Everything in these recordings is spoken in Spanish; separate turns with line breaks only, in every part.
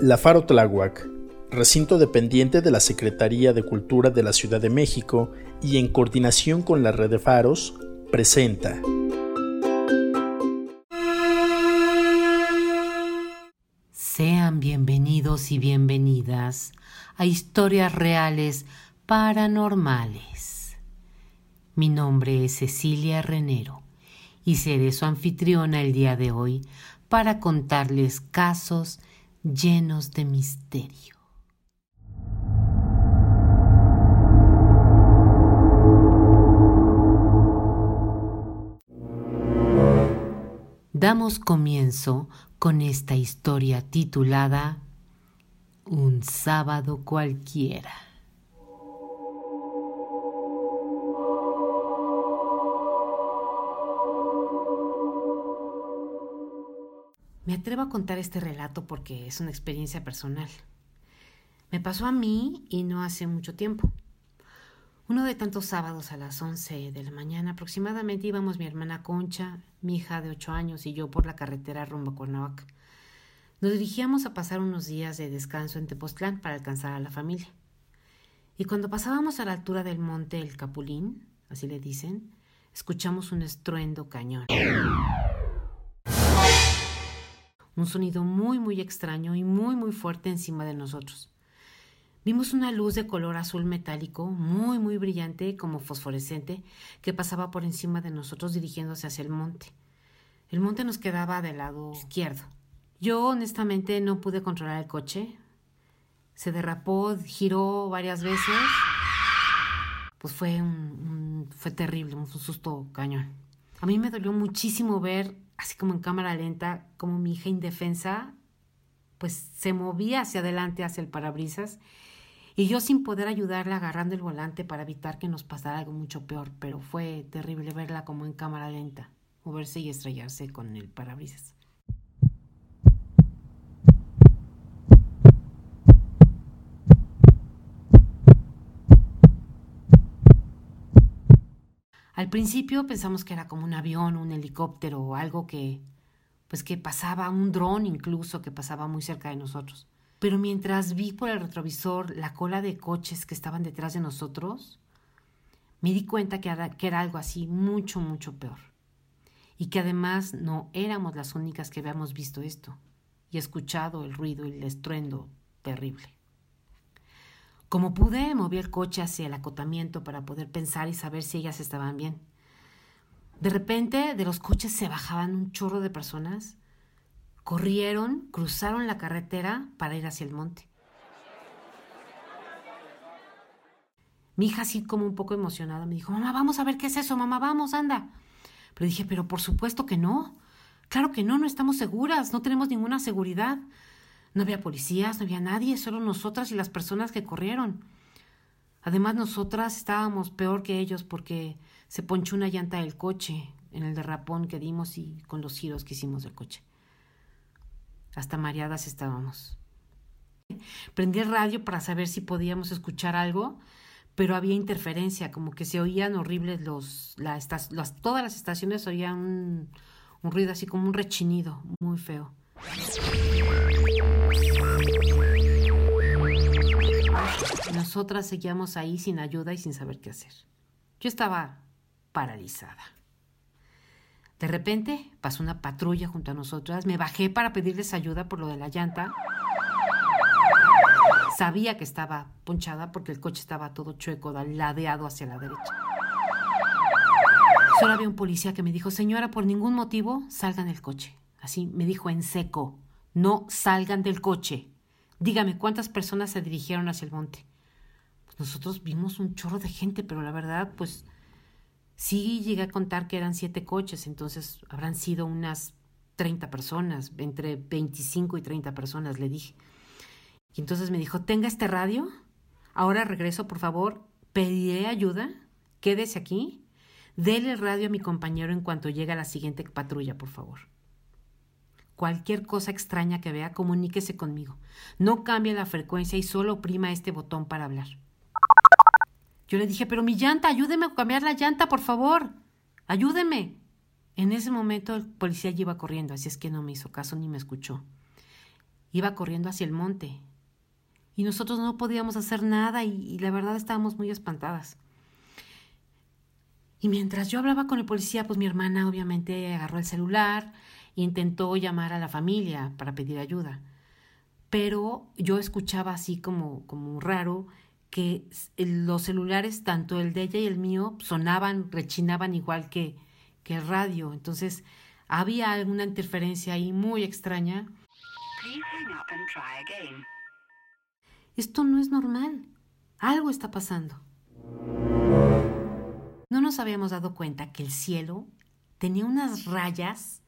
La Faro Tláhuac, recinto dependiente de la Secretaría de Cultura de la Ciudad de México y en coordinación con la red de faros, presenta.
Sean bienvenidos y bienvenidas a historias reales paranormales. Mi nombre es Cecilia Renero y seré su anfitriona el día de hoy para contarles casos llenos de misterio. Damos comienzo con esta historia titulada Un sábado cualquiera. Me atrevo a contar este relato porque es una experiencia personal. Me pasó a mí y no hace mucho tiempo. Uno de tantos sábados a las 11 de la mañana aproximadamente íbamos mi hermana Concha, mi hija de 8 años y yo por la carretera rumbo a Cuernavaca. Nos dirigíamos a pasar unos días de descanso en Tepoztlán para alcanzar a la familia. Y cuando pasábamos a la altura del monte El Capulín, así le dicen, escuchamos un estruendo cañón un sonido muy muy extraño y muy muy fuerte encima de nosotros. Vimos una luz de color azul metálico, muy muy brillante, como fosforescente, que pasaba por encima de nosotros dirigiéndose hacia el monte. El monte nos quedaba del lado izquierdo. Yo honestamente no pude controlar el coche. Se derrapó, giró varias veces. Pues fue un, fue terrible, un susto cañón. A mí me dolió muchísimo ver así como en cámara lenta, como mi hija indefensa, pues se movía hacia adelante, hacia el parabrisas, y yo sin poder ayudarla agarrando el volante para evitar que nos pasara algo mucho peor, pero fue terrible verla como en cámara lenta, moverse y estrellarse con el parabrisas. Al principio pensamos que era como un avión, un helicóptero o algo que, pues que pasaba, un dron incluso que pasaba muy cerca de nosotros. Pero mientras vi por el retrovisor la cola de coches que estaban detrás de nosotros, me di cuenta que era, que era algo así mucho, mucho peor. Y que además no éramos las únicas que habíamos visto esto y escuchado el ruido y el estruendo terrible. Como pude, moví el coche hacia el acotamiento para poder pensar y saber si ellas estaban bien. De repente, de los coches se bajaban un chorro de personas, corrieron, cruzaron la carretera para ir hacia el monte. Mi hija, así como un poco emocionada, me dijo, mamá, vamos a ver qué es eso, mamá, vamos, anda. Pero dije, pero por supuesto que no. Claro que no, no estamos seguras, no tenemos ninguna seguridad. No había policías, no había nadie, solo nosotras y las personas que corrieron. Además, nosotras estábamos peor que ellos porque se ponchó una llanta del coche en el derrapón que dimos y con los giros que hicimos del coche. Hasta mareadas estábamos. Prendí el radio para saber si podíamos escuchar algo, pero había interferencia, como que se oían horribles los, las, todas las estaciones oían un, un ruido así como un rechinido, muy feo. Nosotras seguíamos ahí sin ayuda y sin saber qué hacer. Yo estaba paralizada. De repente pasó una patrulla junto a nosotras. Me bajé para pedirles ayuda por lo de la llanta. Sabía que estaba ponchada porque el coche estaba todo chueco, ladeado hacia la derecha. Solo había un policía que me dijo, señora, por ningún motivo salgan del coche. Así me dijo en seco, no salgan del coche. Dígame cuántas personas se dirigieron hacia el monte. Nosotros vimos un chorro de gente, pero la verdad, pues sí llegué a contar que eran siete coches, entonces habrán sido unas 30 personas, entre 25 y 30 personas, le dije. Y entonces me dijo, tenga este radio, ahora regreso, por favor, pediré ayuda, quédese aquí, déle el radio a mi compañero en cuanto llegue a la siguiente patrulla, por favor. Cualquier cosa extraña que vea, comuníquese conmigo. No cambie la frecuencia y solo oprima este botón para hablar. Yo le dije, pero mi llanta, ayúdeme a cambiar la llanta, por favor. Ayúdeme. En ese momento el policía iba corriendo, así es que no me hizo caso ni me escuchó. iba corriendo hacia el monte. Y nosotros no podíamos hacer nada y, y la verdad estábamos muy espantadas. Y mientras yo hablaba con el policía, pues mi hermana obviamente agarró el celular e intentó llamar a la familia para pedir ayuda. Pero yo escuchaba así como, como raro que los celulares, tanto el de ella y el mío, sonaban, rechinaban igual que, que el radio. Entonces había alguna interferencia ahí muy extraña. Esto no es normal. Algo está pasando. No nos habíamos dado cuenta que el cielo tenía unas rayas,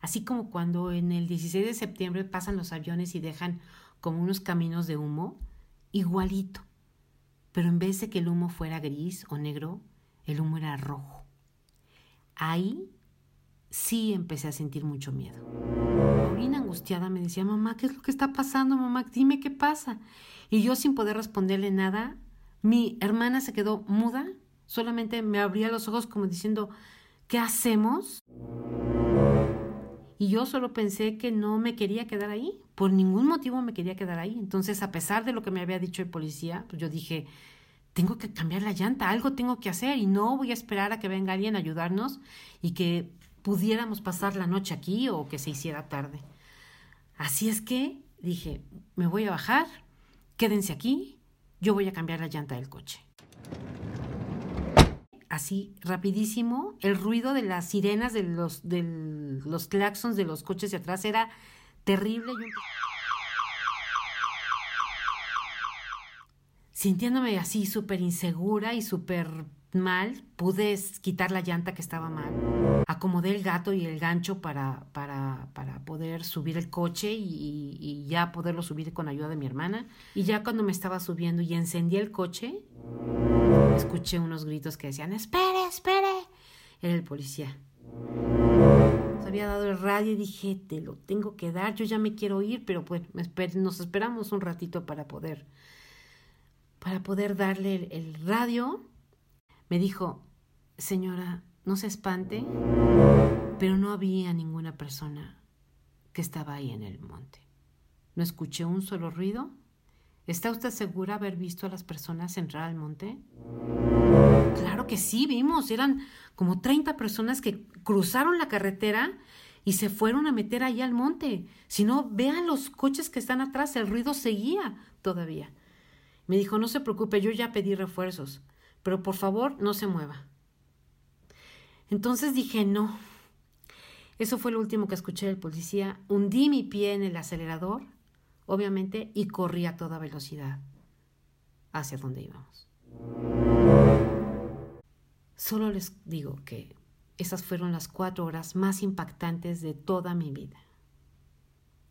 así como cuando en el 16 de septiembre pasan los aviones y dejan como unos caminos de humo, igualito pero en vez de que el humo fuera gris o negro, el humo era rojo. Ahí sí empecé a sentir mucho miedo. Paulina angustiada me decía, mamá, ¿qué es lo que está pasando, mamá? Dime qué pasa. Y yo sin poder responderle nada, mi hermana se quedó muda, solamente me abría los ojos como diciendo, ¿qué hacemos? Y yo solo pensé que no me quería quedar ahí. Por ningún motivo me quería quedar ahí. Entonces, a pesar de lo que me había dicho el policía, pues yo dije, tengo que cambiar la llanta, algo tengo que hacer y no voy a esperar a que venga alguien a ayudarnos y que pudiéramos pasar la noche aquí o que se hiciera tarde. Así es que dije, me voy a bajar, quédense aquí, yo voy a cambiar la llanta del coche así rapidísimo, el ruido de las sirenas de los, de los claxons de los coches de atrás era terrible. Sintiéndome así súper insegura y súper mal, pude quitar la llanta que estaba mal. Acomodé el gato y el gancho para, para, para poder subir el coche y, y, ya poderlo subir con ayuda de mi hermana. Y ya cuando me estaba subiendo y encendí el coche, escuché unos gritos que decían, espere, espere. Era el policía. Nos había dado el radio y dije, te lo tengo que dar, yo ya me quiero ir, pero pues nos esperamos un ratito para poder, para poder darle el, radio. Me dijo, señora, no se espante, pero no había ninguna persona que estaba ahí en el monte. No escuché un solo ruido ¿Está usted segura haber visto a las personas entrar al monte? Claro que sí, vimos. Eran como 30 personas que cruzaron la carretera y se fueron a meter ahí al monte. Si no, vean los coches que están atrás, el ruido seguía todavía. Me dijo, no se preocupe, yo ya pedí refuerzos, pero por favor no se mueva. Entonces dije, no. Eso fue lo último que escuché del policía. Hundí mi pie en el acelerador obviamente, y corrí a toda velocidad hacia donde íbamos. Solo les digo que esas fueron las cuatro horas más impactantes de toda mi vida.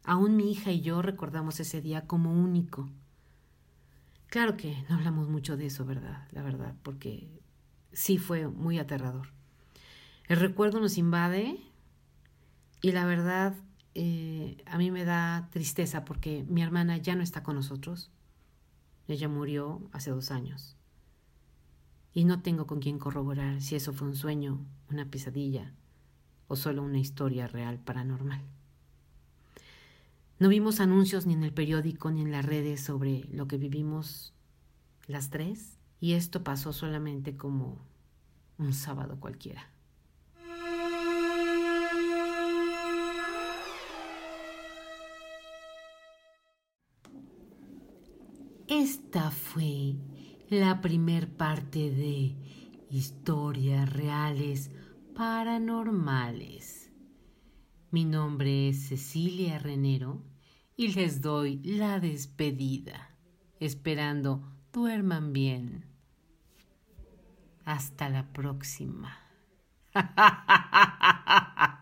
Aún mi hija y yo recordamos ese día como único. Claro que no hablamos mucho de eso, ¿verdad? La verdad, porque sí fue muy aterrador. El recuerdo nos invade y la verdad eh, a mí me da tristeza porque mi hermana ya no está con nosotros. Ella murió hace dos años. Y no tengo con quién corroborar si eso fue un sueño, una pesadilla o solo una historia real paranormal. No vimos anuncios ni en el periódico ni en las redes sobre lo que vivimos las tres y esto pasó solamente como un sábado cualquiera. Esta fue la primer parte de historias reales paranormales. Mi nombre es Cecilia Renero y les doy la despedida, esperando duerman bien. Hasta la próxima.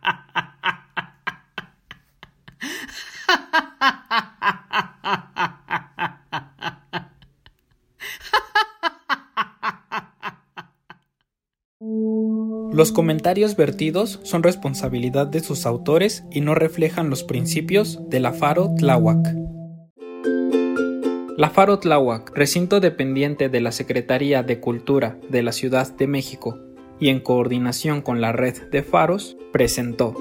Los comentarios vertidos son responsabilidad de sus autores y no reflejan los principios de la Faro Tláhuac. La Faro Tláhuac, recinto dependiente de la Secretaría de Cultura de la Ciudad de México y en coordinación con la red de faros, presentó